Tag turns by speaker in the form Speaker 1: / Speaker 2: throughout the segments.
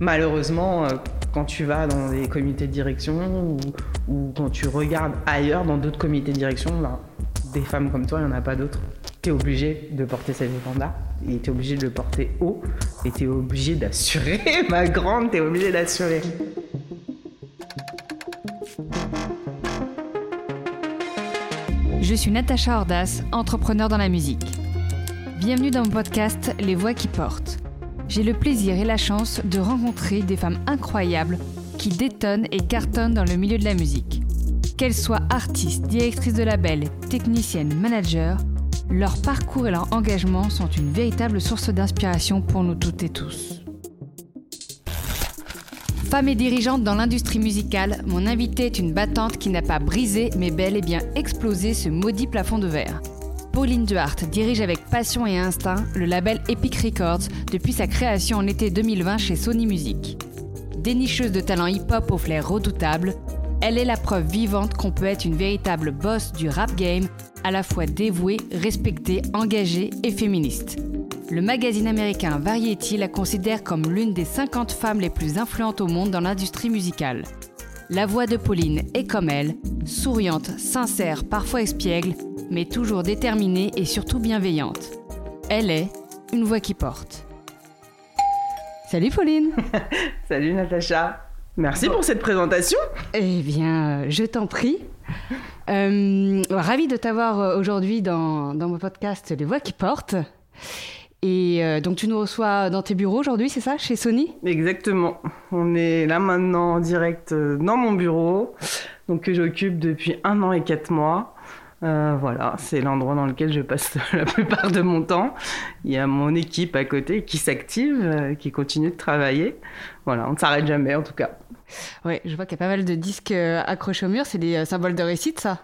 Speaker 1: Malheureusement, euh, quand tu vas dans des comités de direction ou, quand tu regardes ailleurs dans d'autres comités de direction, ben, des femmes comme toi, il n'y en a pas d'autres. Tu es obligé de porter cet étendard et tu es obligé de le porter haut et tu es obligé d'assurer, ma grande, tu es obligé d'assurer.
Speaker 2: Je suis Natacha Ordas, entrepreneur dans la musique. Bienvenue dans mon podcast Les Voix qui portent. J'ai le plaisir et la chance de rencontrer des femmes incroyables qui détonnent et cartonnent dans le milieu de la musique. Qu'elles soient artistes, directrices de label, techniciennes, managers, leur parcours et leur engagement sont une véritable source d'inspiration pour nous toutes et tous. Femme et dirigeante dans l'industrie musicale, mon invitée est une battante qui n'a pas brisé mais bel et bien explosé ce maudit plafond de verre. Pauline Duhart dirige avec passion et instinct le label Epic Records depuis sa création en été 2020 chez Sony Music. Dénicheuse de talent hip-hop au flair redoutable, elle est la preuve vivante qu'on peut être une véritable boss du rap game, à la fois dévouée, respectée, engagée et féministe. Le magazine américain Variety la considère comme l'une des 50 femmes les plus influentes au monde dans l'industrie musicale. La voix de Pauline est comme elle, souriante, sincère, parfois espiègle, mais toujours déterminée et surtout bienveillante. Elle est une voix qui porte. Salut Pauline
Speaker 1: Salut Natacha Merci pour cette présentation
Speaker 2: Eh bien, je t'en prie. Euh, ravi de t'avoir euh, aujourd'hui dans, dans mon podcast Les voix qui portent. Et euh, donc tu nous reçois dans tes bureaux aujourd'hui, c'est ça, chez Sony?
Speaker 1: Exactement. On est là maintenant en direct dans mon bureau, donc que j'occupe depuis un an et quatre mois. Euh, voilà, c'est l'endroit dans lequel je passe la plupart de mon temps. Il y a mon équipe à côté qui s'active, qui continue de travailler. Voilà, on ne s'arrête jamais en tout cas.
Speaker 2: Oui, je vois qu'il y a pas mal de disques accrochés au mur. C'est des symboles de réussite, ça?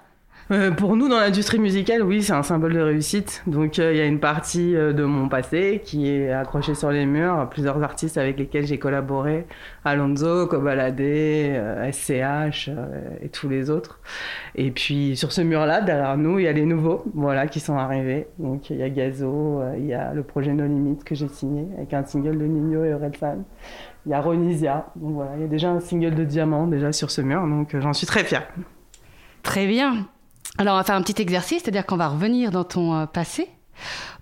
Speaker 1: Euh, pour nous, dans l'industrie musicale, oui, c'est un symbole de réussite. Donc, euh, il y a une partie euh, de mon passé qui est accrochée sur les murs. Plusieurs artistes avec lesquels j'ai collaboré Alonso, Kobalade, SCH et tous les autres. Et puis, sur ce mur-là, derrière nous, il y a les nouveaux, voilà, qui sont arrivés. Donc, il y a Gazo, il y a le projet No Limit que j'ai signé avec un single de Nino et Orelsan. Il y a Ronisia. Donc, voilà, il y a déjà un single de Diamant déjà sur ce mur. Donc, j'en suis très fière.
Speaker 2: Très bien. Alors, on va faire un petit exercice, c'est-à-dire qu'on va revenir dans ton euh, passé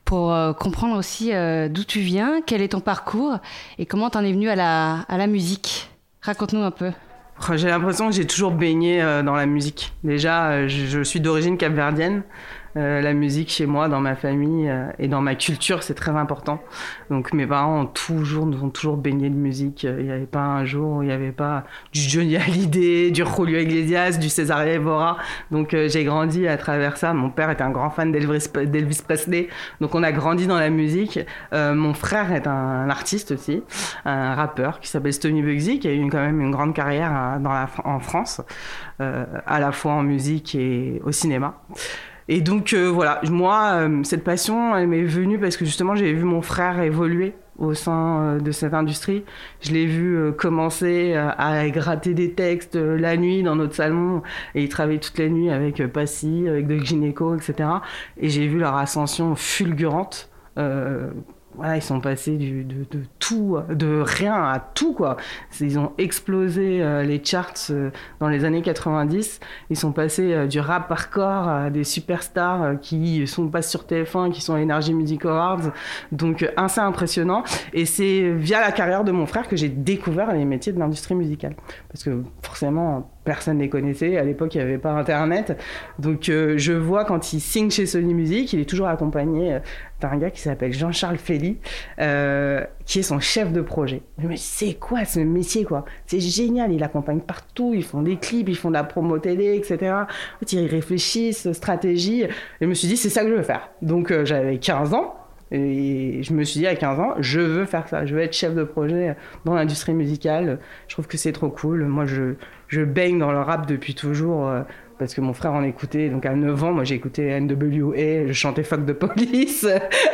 Speaker 2: pour euh, comprendre aussi euh, d'où tu viens, quel est ton parcours et comment tu en es venu à la, à la musique. Raconte-nous un peu.
Speaker 1: J'ai l'impression que j'ai toujours baigné dans la musique. Déjà, je suis d'origine capverdienne. Euh, la musique chez moi, dans ma famille euh, et dans ma culture, c'est très important. Donc mes parents ont toujours, nous ont toujours baigné de musique. Il n'y avait pas un jour où il n'y avait pas du Johnny Hallyday, du Julio Iglesias, du César Evora. Donc euh, j'ai grandi à travers ça. Mon père était un grand fan d'Elvis Presley. Donc on a grandi dans la musique. mon frère est un, artiste aussi, un rappeur qui s'appelle Stony Bugsy, qui a eu quand même une grande carrière dans la, en France, à la fois en musique et au cinéma. Et donc euh, voilà, moi, euh, cette passion, elle m'est venue parce que justement, j'ai vu mon frère évoluer au sein euh, de cette industrie. Je l'ai vu commencer à gratter des textes la nuit dans notre salon et il travaillait toute la nuit avec Passy, avec de Gynéco, etc. Et j'ai vu leur ascension fulgurante ils sont passés de, tout, de rien à tout, quoi. Ils ont explosé euh, les charts euh, dans les années 90. Ils sont passés euh, du rap hardcore à des superstars qui sont pas sur TF1, qui sont à Energy Music Awards. Donc, assez impressionnant. Et c'est via la carrière de mon frère que j'ai découvert les métiers de l'industrie musicale. Parce que forcément, personne ne les connaissait. À l'époque, il n'y avait pas Internet. Donc, euh, je vois quand il signe chez Sony Music, il est toujours accompagné euh, d'un gars qui s'appelle Jean-Charles Feli, euh, qui est son chef de projet. Mais c'est quoi ce métier, quoi? C'est génial. Il accompagne partout. Ils font des clips, ils font de la promo télé, etc. Ils réfléchissent, stratégie. Je me suis dit, c'est ça que je veux faire. Donc, j'avais 15 ans. Et je me suis dit à 15 ans, je veux faire ça, je veux être chef de projet dans l'industrie musicale. Je trouve que c'est trop cool. Moi, je, je baigne dans le rap depuis toujours euh, parce que mon frère en écoutait. Donc à 9 ans, moi j'ai écouté NWA, je chantais Fuck de Police.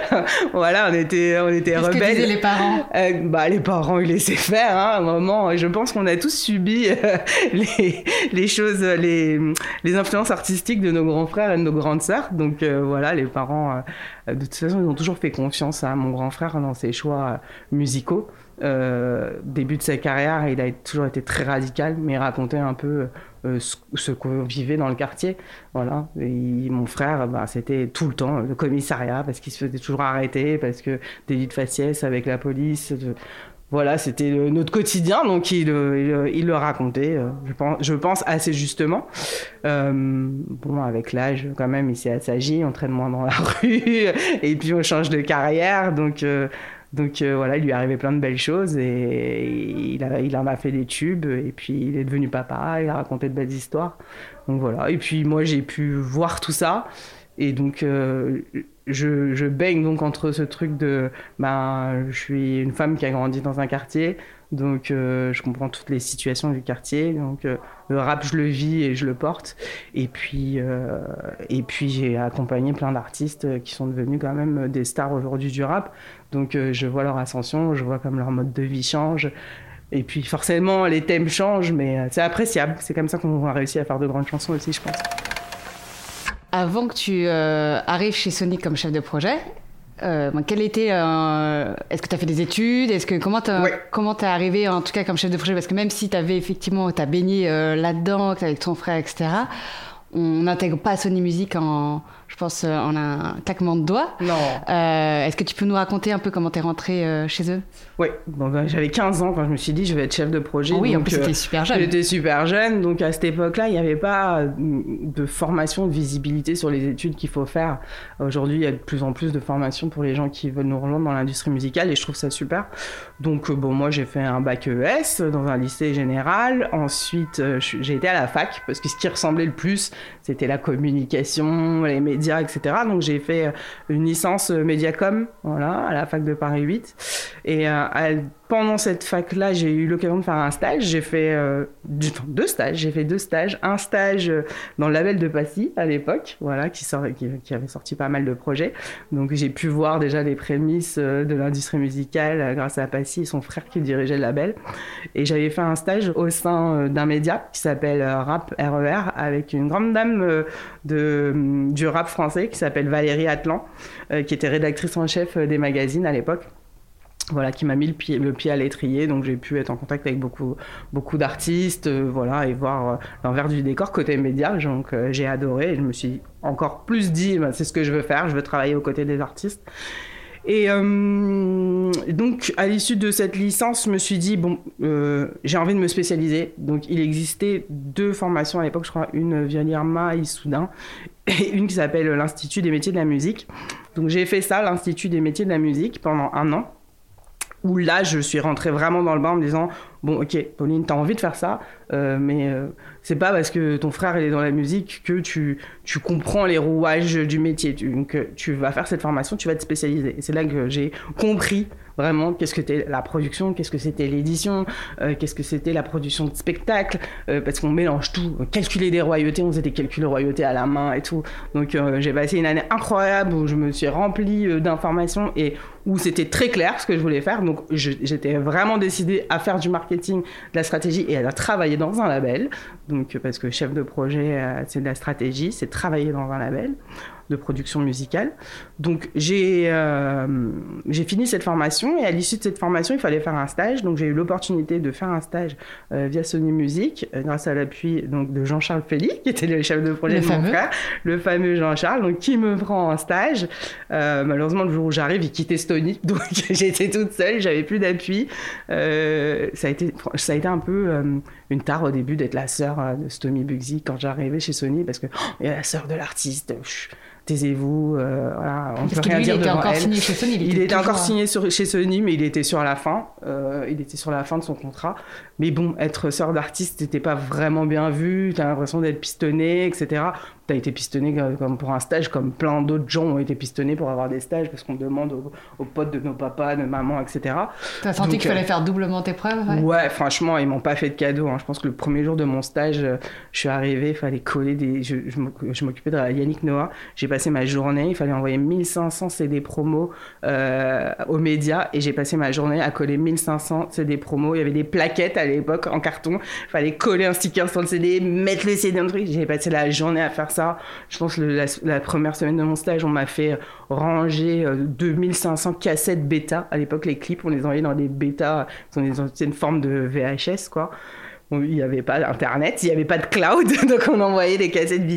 Speaker 1: voilà, on était, on était rebelles.
Speaker 2: Que disaient les parents
Speaker 1: euh, Bah les parents ils laissaient faire hein, à un moment. Je pense qu'on a tous subi euh, les, les, choses, les, les influences artistiques de nos grands frères et de nos grandes sœurs. Donc voilà, les parents, de toute façon, ils ont toujours fait confiance à mon grand frère dans ses choix musicaux. Début de sa carrière, il a toujours été très radical, mais il racontait un peu ce, qu'on vivait dans le quartier. Voilà. Et mon frère, bah, c'était tout le temps le commissariat parce qu'il se faisait toujours arrêter, parce que délit de faciès avec la police. Voilà, c'était notre quotidien, donc il, le racontait, euh, je pense, assez justement. Euh, bon, avec l'âge, quand même, il s'est assagi, on traîne moins dans la rue, et puis on change de carrière, donc, euh, donc voilà, il lui est arrivé plein de belles choses, et il, en a fait des tubes, et puis il est devenu papa, il a raconté de belles histoires. Donc voilà, et puis moi j'ai pu voir tout ça, et donc je, je, baigne donc entre ce truc de ben je suis une femme qui a grandi dans un quartier donc euh, je comprends toutes les situations du quartier. Donc euh, le rap je le vis et je le porte. Et puis euh, et puis j'ai accompagné plein d'artistes qui sont devenus quand même des stars aujourd'hui du rap. Donc je vois leur ascension je vois comme leur mode de vie change. Et puis forcément les thèmes changent mais c'est appréciable. C'est comme ça qu'on va réussir à faire de grandes chansons aussi je pense.
Speaker 2: Avant que tu arrives chez Sony comme chef de projet, euh, quel était euh, Est-ce que tu as fait des études? Est-ce que comment t'as comment t'es arrivé en tout cas comme chef de projet? Parce que même si tu avais effectivement t'as baigné euh, là-dedans avec ton frère, etc. On n'intègre pas Sony Music en pense, euh, en un claquement de doigts.
Speaker 1: Non.
Speaker 2: Euh, est-ce que tu peux nous raconter un peu comment tu es rentré euh, chez eux?
Speaker 1: Oui, bon, ben, j'avais 15 ans quand je me suis dit je vais être chef de projet.
Speaker 2: oui, en plus c'était super jeune.
Speaker 1: J'étais super jeune, donc à cette époque-là, il n'y avait pas de formation, de visibilité sur les études qu'il faut faire. Aujourd'hui, il y a de plus en plus de formations pour les gens qui veulent nous rejoindre dans l'industrie musicale et je trouve ça super. Donc, bon, moi j'ai fait un bac ES dans un lycée général. Ensuite, j'ai été à la fac parce que ce qui ressemblait le plus, c'était la communication, les médias etc. Donc j'ai fait euh, une licence euh, Mediacom, voilà, à la fac de Paris 8. Et euh, pendant cette fac-là, j'ai eu l'occasion de faire un stage. J'ai fait deux stages. J'ai fait deux stages. Un stage dans le label de Passy à l'époque, voilà, qui, qui, avait sorti pas mal de projets. Donc j'ai pu voir déjà les prémices de l'industrie musicale grâce à Passy et son frère qui dirigeait le label. Et j'avais fait un stage au sein d'un média qui s'appelle Rap RER e avec une grande dame de, du rap français qui s'appelle Valérie Atlan, qui était rédactrice en chef des magazines à l'époque voilà, qui m'a mis le pied, le pied à l'étrier. Donc j'ai pu être en contact avec beaucoup, beaucoup d'artistes, euh, voilà, et voir euh, l'envers du décor côté média. Donc euh, j'ai adoré. Et je me suis encore plus dit, bah, c'est ce que je veux faire. Je veux travailler aux côtés des artistes. Et donc à l'issue de cette licence, je me suis dit bon, j'ai envie de me spécialiser. Donc il existait deux formations à l'époque, je crois, une via l'IRMA et Soudain, et une qui s'appelle l'Institut des métiers de la musique. Donc j'ai fait ça, l'Institut des métiers de la musique, pendant un an où là, je suis rentrée vraiment dans le bain en me disant Bon, ok, Pauline, t'as envie de faire ça, euh, mais euh, c'est pas parce que ton frère est dans la musique que tu, tu comprends les rouages du métier. Donc, euh, tu vas faire cette formation, tu vas te spécialiser. C'est là que j'ai compris vraiment qu'est-ce que c'était la production, qu'est-ce que c'était l'édition, qu'est-ce que c'était la production de spectacle, parce qu'on mélange tout. Calculer des royautés, on faisait des calculs de royautés à la main et tout. Donc j'ai passé une année incroyable où je me suis remplie d'informations et où c'était très clair ce que je voulais faire. Donc j'étais vraiment décidée à faire du marketing de la stratégie et elle a travaillé dans un label. Donc, parce que chef de projet, euh, c'est de la stratégie, c'est travailler dans un label de production musicale. Donc j'ai euh, j'ai fini cette formation et à l'issue de cette formation, il fallait faire un stage. Donc j'ai eu l'opportunité de faire un stage euh, via Sony Music euh, grâce à l'appui donc de Jean-Charles Félix qui était le chef de projet de mon frère, le fameux Jean-Charles, donc qui me prend en stage. malheureusement le jour où j'arrive, il quittait Sony, donc j'étais toute seule, j'avais plus d'appui. ça a été ça a été un peu une tare au début d'être la sœur de Stomy Bugsy quand j'arrivais chez Sony parce que oh, il y a la sœur de l'artiste taisez-vous. Euh, voilà,
Speaker 2: on Parce peut rien dire il était encore signé chez Sony.
Speaker 1: Il, était, encore signé sur, chez Sony, mais il était sur la fin. Euh, il était sur la fin de son contrat. Mais bon, être sœur d'artiste n'était pas vraiment bien vu. Tu as l'impression d'être pistonné, etc tu as été pistonné comme pour un stage, comme plein d'autres gens ont été pistonnés pour avoir des stages, parce qu'on demande aux, potes de nos papas, de maman, etc.
Speaker 2: Tu as senti qu'il fallait euh, faire doublement tes preuves
Speaker 1: Ouais, franchement, ils m'ont pas fait de cadeau. Hein. Je pense que le premier jour de mon stage, euh, je suis arrivé, il fallait coller des. Je, je m'occupais de Yannick Noah. J'ai passé ma journée, il fallait envoyer 1500 CD promos euh, aux médias, et j'ai passé ma journée à coller 1500 CD promos. Il y avait des plaquettes à l'époque en carton. Il fallait coller un sticker sur le CD, mettre le CD dans le truc. J'ai passé la journée à faire ça. Je pense que la, première semaine de mon stage, on m'a fait ranger 2500 cassettes bêta. À l'époque, les clips, on les envoyait dans des bêta, c'est une forme de VHS, quoi il n'y avait pas d'internet, il n'y avait pas de cloud, donc on envoyait des cassettes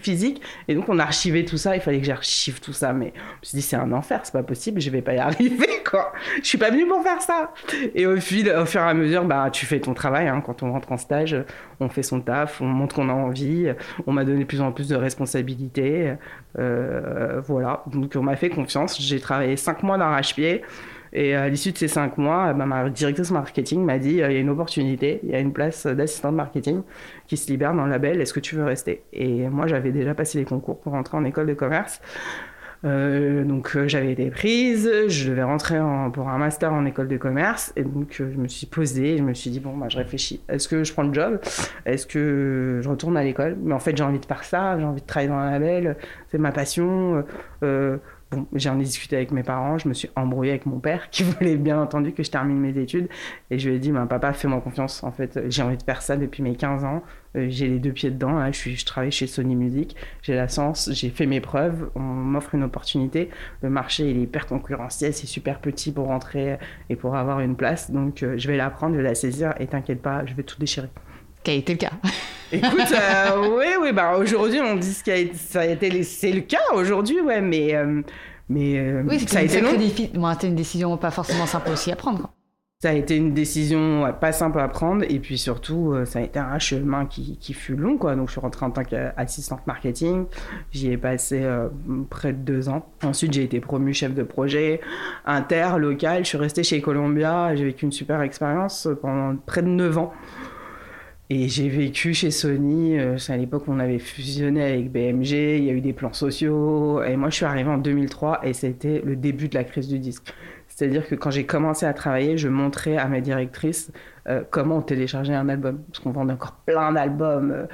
Speaker 1: physiques et donc on archivait tout ça. Il fallait que j'archive tout ça, mais je me suis dit c'est un enfer, c'est pas possible, je vais pas y arriver quoi. Je suis pas venue pour faire ça. Et au fil, au fur et à mesure, bah tu fais ton travail. Hein. Quand on rentre en stage, on fait son taf, on montre qu'on a envie. On m'a donné de plus en plus de responsabilités, voilà. Donc on m'a fait confiance. J'ai travaillé cinq mois d'arrache-pied. Et à l'issue de ces cinq mois, bah, ma directrice marketing m'a dit euh, il y a une opportunité, il y a une place d'assistante marketing qui se libère dans le label, est-ce que tu veux rester? Et moi, j'avais déjà passé les concours pour rentrer en école de commerce. Euh, donc euh, j'avais été prise, je devais rentrer pour un master en école de commerce et donc je me suis posée, je me suis dit bon bah je réfléchis, est-ce que je prends le job, est-ce que je retourne à l'école, mais en fait j'ai envie de faire ça, j'ai envie de travailler dans un label, c'est ma passion, j'en ai discuté avec mes parents, je me suis embrouillée avec mon père qui voulait bien entendu que je termine mes études. Et je lui ai dit ben, papa fais-moi confiance. En fait j'ai envie de faire ça depuis mes 15 ans. Euh, j'ai les deux pieds dedans je suis je travaille chez Sony Music. J'ai la chance j'ai fait mes preuves. On m'offre une opportunité. Le marché est hyper concurrentiel. C'est super petit pour rentrer et pour avoir une place. Donc euh, je vais la prendre je vais la saisir. Et t'inquiète pas je vais tout déchirer
Speaker 2: qui a été le cas.
Speaker 1: Écoute, euh, oui, oui, bah aujourd'hui on dit que ça a été, c'est le cas aujourd'hui, ouais, mais euh, mais
Speaker 2: euh, oui, ça a été long. c'était une décision pas forcément simple aussi à prendre.
Speaker 1: Ça a été une décision pas simple à prendre et puis surtout ça a été un chemin qui, qui fut long quoi. Donc je suis rentrée en tant qu'assistante marketing, j'y ai passé près de deux ans. Ensuite j'ai été promue chef de projet inter local. Je suis restée chez Columbia, j'ai vécu une super expérience pendant près de neuf ans. Et j'ai vécu chez Sony, euh, c'est à l'époque où on avait fusionné avec BMG, il y a eu des plans sociaux, et moi je suis arrivée en 2003 et c'était le début de la crise du disque. C'est-à-dire que quand j'ai commencé à travailler, je montrais à ma directrice euh, comment on téléchargeait un album. Parce qu'on vendait encore plein d'albums, euh,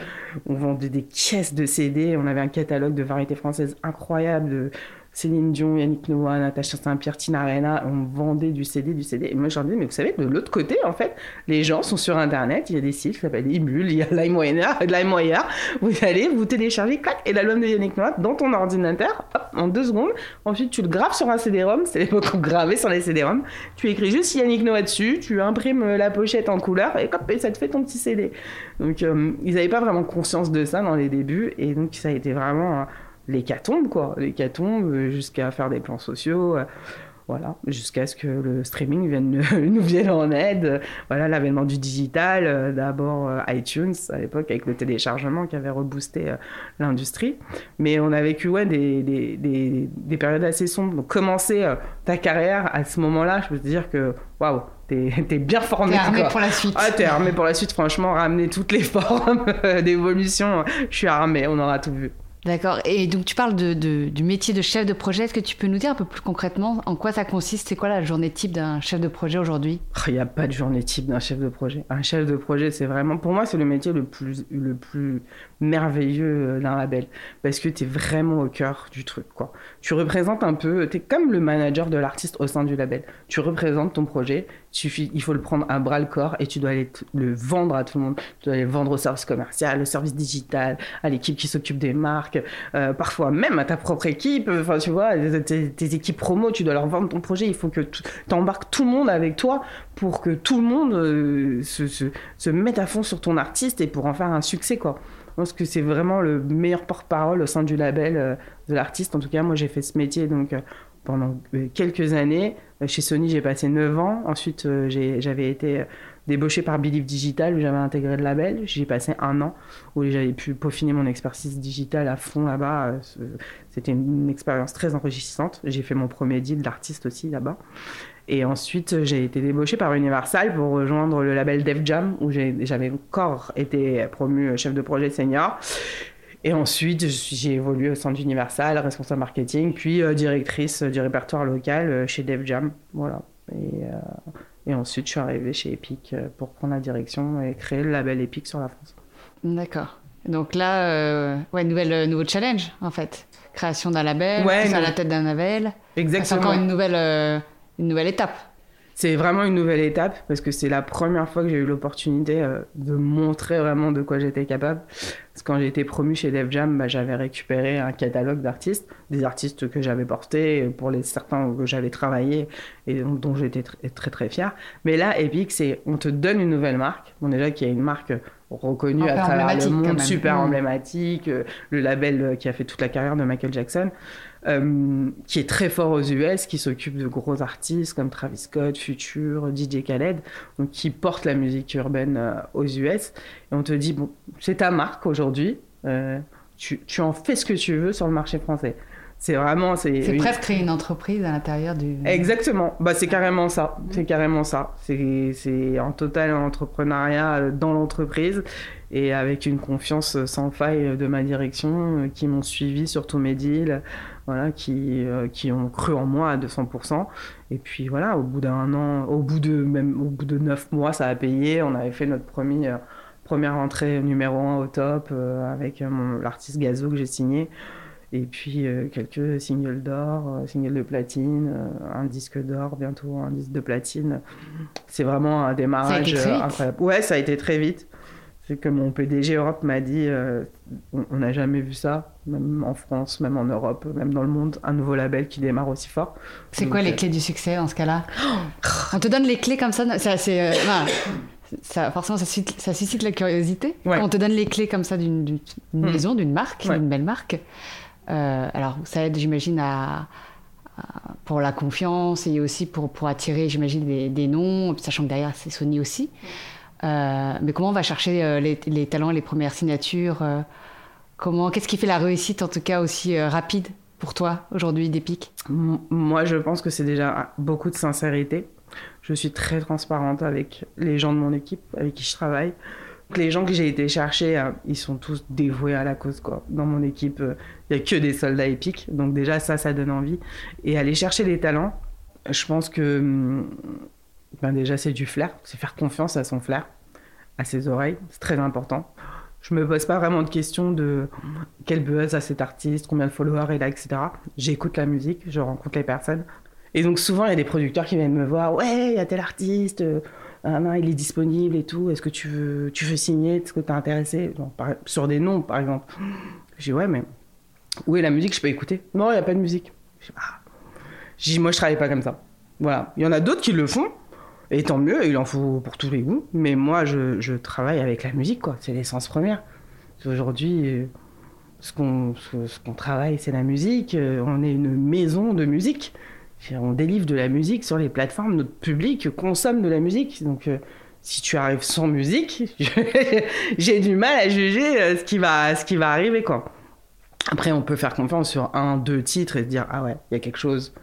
Speaker 1: on vendait des caisses de CD, on avait un catalogue de variétés françaises incroyable, Céline Dion, Yannick Noah, Natacha Saint-Pierre, Tina Arena, on vendait du CD, du CD. Et moi, je leur disais, mais vous savez, de l'autre côté, en fait, les gens sont sur Internet, il y a des sites qui s'appellent Emule, il y a LimeWire, vous allez, vous téléchargez, clac, et l'album de Yannick Noah dans ton ordinateur, hop, en deux secondes. Ensuite, tu le graves sur un CD-ROM, c'est l'époque où gravait sur les CD-ROM. Tu écris juste Yannick Noah dessus, tu imprimes la pochette en couleur, et hop, et ça te fait ton petit CD. Donc, euh, ils n'avaient pas vraiment conscience de ça dans les débuts, et donc ça a été vraiment l'hécatombe, quoi. L'hécatombe euh, jusqu'à faire des plans sociaux. Euh, voilà, jusqu'à ce que le streaming vienne, nous vienne en aide. Voilà, l'avènement du digital, euh, d'abord iTunes à l'époque avec le téléchargement qui avait reboosté l'industrie. Mais on a vécu ouais, des, des, des, des, périodes assez sombres. Donc commencer ta carrière à ce moment-là, je peux te dire que waouh, t'es es bien formé.
Speaker 2: T'es armé pour la suite.
Speaker 1: Ah, t'es armé pour la suite, franchement, ramener toutes les formes d'évolution, je suis armé, on aura tout vu.
Speaker 2: D'accord. Et donc tu parles du métier de chef de projet. Est-ce que tu peux nous dire un peu plus concrètement en quoi ça consiste? C'est quoi la journée type d'un chef de projet aujourd'hui?
Speaker 1: Oh, Il n'y a pas de journée type d'un chef de projet. Un chef de projet, c'est vraiment, pour moi, c'est le métier le plus, le plus merveilleux euh, d'un label. Parce que tu es vraiment au cœur du truc. Quoi. Tu représentes un peu, tu es comme le manager de l'artiste au sein du label. Tu représentes ton projet, il faut le prendre à bras le corps et tu dois aller le vendre à tout le monde. Tu dois aller le vendre au service commercial, au service digital, à l'équipe qui s'occupe des marques, euh, parfois même à ta propre équipe. Enfin, tu vois, tes, équipes promo, tu dois leur vendre ton projet. Il faut que tu embarques tout le monde avec toi pour que tout le monde euh, se, se, mette à fond sur ton artiste et pour en faire un succès, quoi. Je pense que c'est vraiment le meilleur porte-parole au sein du label euh, de l'artiste. En tout cas, moi, j'ai fait ce métier donc pendant quelques années. Euh, chez Sony, j'ai passé 9 ans. Ensuite, euh, j'avais été débauché par Believe Digital, où j'avais intégré le label. J'ai passé un an où j'avais pu peaufiner mon expertise digitale à fond là-bas. Euh, c'était une expérience très enrichissante. J'ai fait mon premier deal d'artiste aussi là-bas. Et ensuite, j'ai été débauché par Universal pour rejoindre le label Def Jam, où j'avais encore été promu chef de projet senior. Et ensuite, j'ai évolué au sein d'Universal, responsable marketing, puis euh, directrice du répertoire local euh, chez Def Jam. Voilà. Et, euh, et, ensuite, je suis arrivée chez Epic pour prendre la direction et créer le label Epic sur la France.
Speaker 2: D'accord. Donc là, ouais, nouvelle, nouveau challenge, en fait. Création d'un label, ouais, à la tête d'un label.
Speaker 1: Exactement.
Speaker 2: C'est encore une nouvelle, une nouvelle étape.
Speaker 1: c'est vraiment une nouvelle étape parce que c'est la première fois que j'ai eu l'opportunité euh, de montrer vraiment de quoi j'étais capable. Parce que quand j'ai été promue chez Def Jam, bah, j'avais récupéré un catalogue d'artistes, des artistes que j'avais portés, pour les certains que j'avais travaillé et dont, j'étais très, très très fier. Mais là, Epic, c'est on te donne une nouvelle marque. Bon déjà qu'il y a une marque reconnue à travers le monde, super mmh. emblématique, euh, le label euh, qui a fait toute la carrière de Michael Jackson. Euh, qui est très fort aux US, qui s'occupe de gros artistes comme Travis Scott, Future, DJ Khaled, donc qui porte la musique urbaine euh, aux US. Et on te dit, bon, c'est ta marque aujourd'hui, euh, tu, tu, en fais ce que tu veux sur le marché français. C'est vraiment.
Speaker 2: C'est presque créer une entreprise à l'intérieur du.
Speaker 1: Exactement. Bah, c'est carrément ça. C'est carrément ça. C'est en total entrepreneuriat dans l'entreprise et avec une confiance sans faille de ma direction qui m'ont suivi sur tous mes deals voilà, qui, euh, qui ont cru en moi à 200%. Et puis voilà, au bout d'un an, au bout de même au bout de neuf mois, ça a payé. On avait fait notre premier, euh, première entrée numéro un au top euh, avec l'artiste Gazo que j'ai signé. Et puis quelques singles d'or, singles de platine, un disque d'or, bientôt un disque de platine. C'est vraiment un démarrage incroyable. Ouais, ça a été très vite. C'est que mon PDG Europe m'a dit on n'a jamais vu ça, même en France, même en Europe, même dans le monde, un nouveau label qui démarre aussi fort.
Speaker 2: C'est quoi les euh, clés du succès dans ce cas-là On te donne les clés comme ça, c'est euh, ça, forcément ça suscite, ça suscite, la curiosité. Quand on te donne les clés comme ça d'une hmm. maison, d'une marque, d'une belle marque, alors ça aide, j'imagine, à, pour la confiance et aussi pour, pour attirer, j'imagine, des, des, noms, sachant que derrière c'est Sony aussi. Euh, mais comment on va chercher euh, les, les, talents, les premières signatures euh, Comment, qu'est-ce qui fait la réussite, en tout cas aussi rapide pour toi aujourd'hui d'Epic
Speaker 1: Moi, je pense que c'est déjà beaucoup de sincérité. Je suis très transparente avec les gens de mon équipe, avec qui je travaille. Les gens que j'ai été chercher, ils sont tous dévoués à la cause. Quoi. Dans mon équipe, il n'y a que des soldats épiques. Donc déjà, ça, ça donne envie. Et aller chercher les talents, je pense que hum, ben déjà c'est du flair, c'est faire confiance à son flair, à ses oreilles, c'est très important. Je me pose pas vraiment de questions de quel buzz a cet artiste, combien de followers il a, etc. J'écoute la musique, je rencontre les personnes. Et donc souvent il y a des producteurs qui viennent me voir, ouais, il y a tel artiste, euh, il est disponible et tout, est-ce que tu veux, tu signer, est-ce que tu es intéressé Sur des noms par exemple. Je dis ouais, mais où est la musique? Je peux écouter Non, il n'y a pas de musique. Je dis, ah. moi je travaille pas comme ça. Voilà. Il y en a d'autres qui le font, et tant mieux, il en faut pour tous les goûts. Mais moi, je, travaille avec la musique, quoi. C'est l'essence première. Aujourd'hui, euh, ce qu'on travaille, c'est la musique. Euh, on est une maison de musique. On délivre de la musique sur les plateformes. Notre public consomme de la musique. Donc, euh, si tu arrives sans musique, j'ai du mal à juger ce qui va, arriver, quoi. Après, on peut faire confiance sur un, deux titres et dire ah ouais, il y a quelque chose,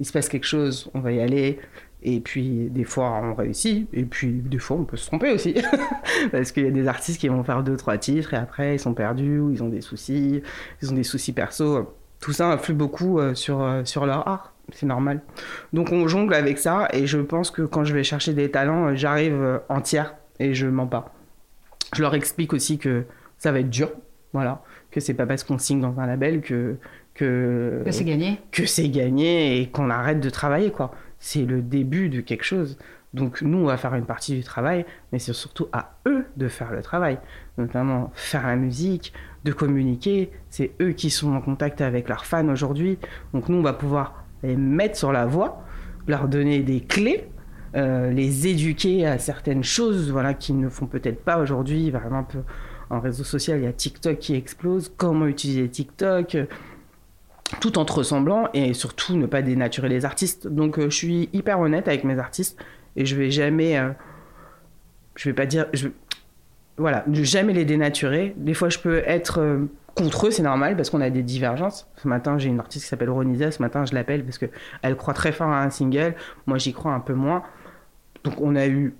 Speaker 1: il se passe quelque chose, on va y aller. Et puis, des fois, on réussit. Et puis, des fois, on peut se tromper aussi. Parce qu'il y a des artistes qui vont faire deux, trois titres et après, ils sont perdus ou ils ont des soucis. Ils ont des soucis perso. Tout ça influe beaucoup euh, sur, euh, sur leur art. C'est normal. Donc, on jongle avec ça. Et je pense que quand je vais chercher des talents, euh, j'arrive entière et je mens pas. Je leur explique aussi que ça va être dur. Voilà. Que c'est pas parce qu'on signe dans un label que.
Speaker 2: Que, que c'est gagné.
Speaker 1: Que c'est gagné et qu'on arrête de travailler, quoi c'est le début de quelque chose. Donc nous, on va faire une partie du travail, mais c'est surtout à eux de faire le travail. Notamment faire la musique, de communiquer. C'est eux qui sont en contact avec leurs fans aujourd'hui. Donc nous, on va pouvoir les mettre sur la voie, leur donner des clés, euh, les éduquer à certaines choses voilà, qu'ils ne font peut-être pas aujourd'hui. Vraiment, en réseau social, il y a TikTok qui explose. Comment utiliser TikTok? Tout en te ressemblant et surtout ne pas dénaturer les artistes. Donc euh, je suis hyper honnête avec mes artistes et je vais jamais, euh, je vais pas dire, je, voilà, jamais les dénaturer. Des fois je peux être euh, contre eux, c'est normal parce qu'on a des divergences. Ce matin j'ai une artiste qui s'appelle Ronisa, ce matin je l'appelle parce que elle croit très fort à un single, moi j'y crois un peu moins. Donc on a eu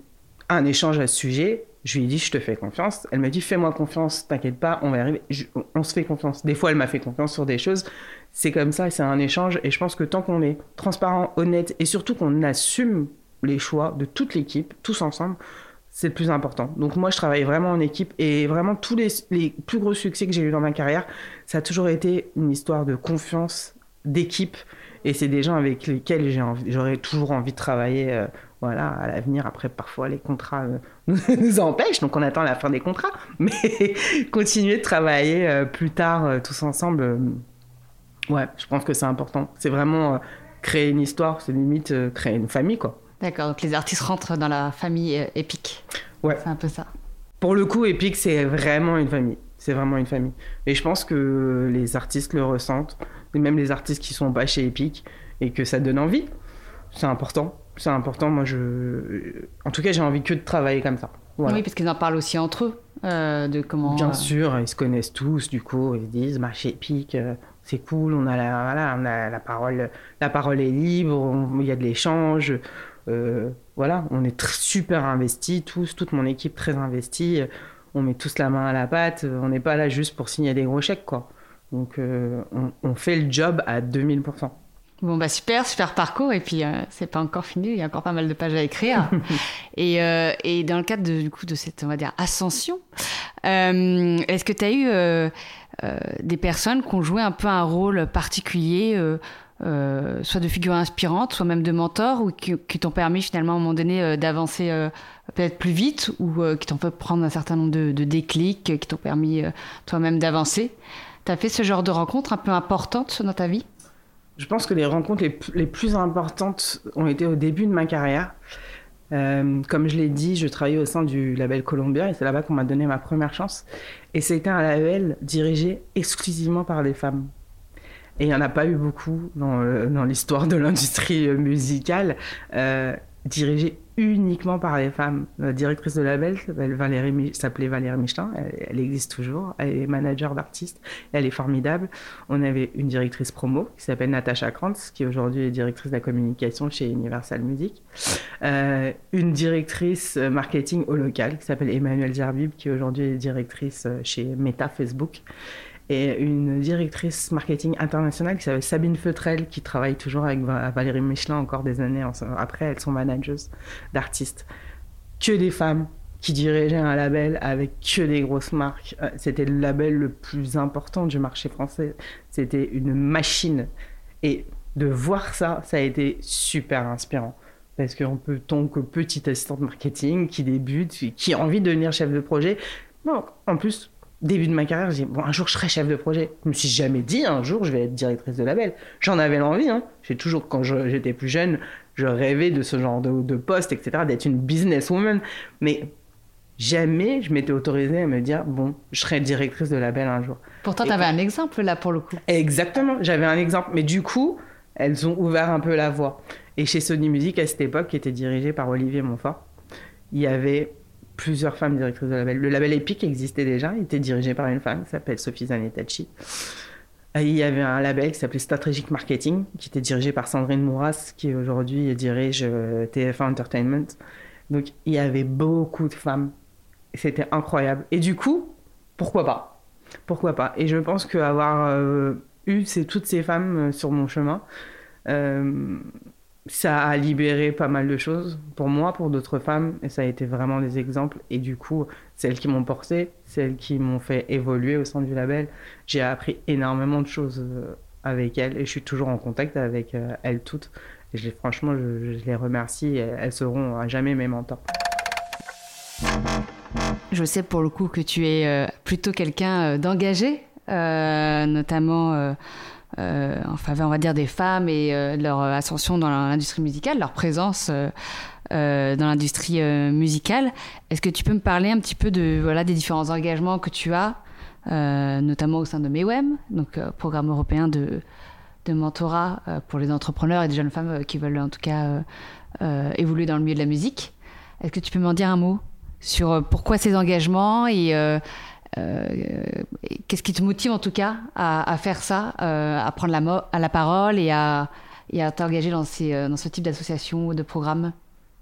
Speaker 1: un échange à ce sujet je lui ai dit, je te fais confiance. Elle m'a dit, fais-moi confiance, t'inquiète pas, on va y arriver. on se fait confiance. Des fois, elle m'a fait confiance sur des choses. C'est comme ça, c'est un échange. Et je pense que tant qu'on est transparent, honnête, et surtout qu'on assume les choix de toute l'équipe, tous ensemble, c'est le plus important. Donc moi, je travaille vraiment en équipe. Et vraiment, tous les, plus gros succès que j'ai eu dans ma carrière, ça a toujours été une histoire de confiance, d'équipe Et c'est des gens avec lesquels j'aurais toujours envie de travailler voilà, à l'avenir. Après, parfois, les contrats nous empêchent, donc on attend la fin des contrats. Mais continuer de travailler plus tard tous ensemble, ouais, je pense que c'est important. C'est vraiment créer une histoire, c'est limite créer une famille, quoi.
Speaker 2: D'accord, donc les artistes rentrent dans la famille épique.
Speaker 1: Ouais.
Speaker 2: C'est un peu ça.
Speaker 1: Pour le coup, Epic, c'est vraiment une famille. C'est vraiment une famille. Et je pense que les artistes le ressentent, et même les artistes qui sont pas chez Epic, et que ça donne envie. C'est important. C'est important. Moi, je. En tout cas, j'ai envie que de travailler comme ça.
Speaker 2: Oui, parce qu'ils en parlent aussi entre eux, euh, de comment.
Speaker 1: Bien euh, sûr, ils se connaissent tous, du coup, ils se disent, bah, chez Epic, euh, c'est cool, on a la, voilà, on a la parole, la parole est libre, il y a de l'échange, euh, voilà, on est super investis, tous, toute mon équipe très investie. On met tous la main à la pâte. On n'est pas là juste pour signer des gros chèques, quoi. Donc, euh, on, fait le job à 2000%.
Speaker 2: Bon, bah super, super parcours. Et puis, euh, c'est pas encore fini. Il y a encore pas mal de pages à écrire. et, et, dans le cadre de, du coup, de cette, on va dire, ascension, est-ce que tu as eu des personnes qui ont joué un peu un rôle particulier euh, soit de figures inspirantes, soit même de mentors, ou qui, t'ont permis finalement à un moment donné euh, d'avancer euh, peut-être plus vite, ou qui t'ont fait prendre un certain nombre de, déclics, qui t'ont permis toi-même d'avancer. Tu as fait ce genre de rencontres un peu importantes dans ta vie?
Speaker 1: Je pense que les rencontres les, plus importantes ont été au début de ma carrière. Comme je l'ai dit, je travaillais au sein du label Columbia et c'est là-bas qu'on m'a donné ma première chance. Et c'était un label dirigé exclusivement par des femmes. Et il n'y en a pas eu beaucoup dans, euh, l'histoire de l'industrie euh, musicale, euh, dirigée uniquement par les femmes. La directrice de label Valérie, s'appelait Valérie Michelin, elle, existe toujours, elle est manager d'artistes, elle est formidable. On avait une directrice promo qui s'appelle Natacha Krantz, qui aujourd'hui est directrice de la communication chez Universal Music. Euh, une directrice marketing au local qui s'appelle Emmanuelle Zerbib, qui aujourd'hui est directrice chez Meta Facebook et une directrice marketing internationale qui s'appelle Sabine Feutrel, qui travaille toujours avec Valérie Michelin encore des années après. Elles sont managers d'artistes. Que des femmes qui dirigeaient un label avec que des grosses marques. Euh, c'était le label le plus important du marché français. C'était une machine. Et de voir ça, ça a été super inspirant. Parce qu'en peut, que petite assistante marketing qui débute, qui a envie de devenir chef de projet, non, en plus, début de ma carrière, dis bon, un jour je serai chef de projet. Je me suis jamais dit un jour je vais être directrice de label. J'en avais l'envie. Hein. J'ai toujours, quand j'étais plus jeune, je rêvais de ce genre de, de poste, etc., d'être une businesswoman. Mais jamais je m'étais autorisée à me dire bon, je serai directrice de label un jour.
Speaker 2: Pourtant, tu avais un exemple là pour le coup.
Speaker 1: Exactement, j'avais un exemple. Mais du coup, elles ont ouvert un peu la voie. Et chez Sony Music, à cette époque, qui était dirigée par Olivier Montfort, il y avait plusieurs femmes directrices de label. Le label Epic existait déjà, il était dirigé par une femme qui s'appelle Sophie Zanettacci. Il y avait un label qui s'appelait Strategic Marketing, qui était dirigé par Sandrine Mouras, qui aujourd'hui dirige euh, TF1 Entertainment. Donc il y avait beaucoup de femmes. C'était incroyable. Et du coup, pourquoi pas? Pourquoi pas? Et je pense qu'avoir euh, eu toutes ces femmes euh, sur mon chemin, ça a libéré pas mal de choses pour moi, pour d'autres femmes, et ça a été vraiment des exemples. Et du coup, celles qui m'ont porté, celles qui m'ont fait évoluer au sein du label, j'ai appris énormément de choses euh, avec elles, et je suis toujours en contact avec euh, elles toutes. Et je, franchement, je, les remercie, elles seront à jamais mes mentors.
Speaker 2: Je sais pour le coup que tu es euh, plutôt quelqu'un d'engagé, notamment en faveur, on va dire, des femmes et euh, leur ascension dans l'industrie musicale, leur présence euh, dans l'industrie musicale. Est-ce que tu peux me parler un petit peu de voilà des différents engagements que tu as, notamment au sein de MEWEM, donc programme européen de de mentorat pour les entrepreneurs et des jeunes femmes qui veulent en tout cas évoluer dans le milieu de la musique? Est-ce que tu peux m'en dire un mot sur pourquoi ces engagements et euh, qu'est-ce qui te motive en tout cas à, faire ça, euh, à prendre la, parole et à, à t'engager dans, euh, dans ce type d'association ou de programme?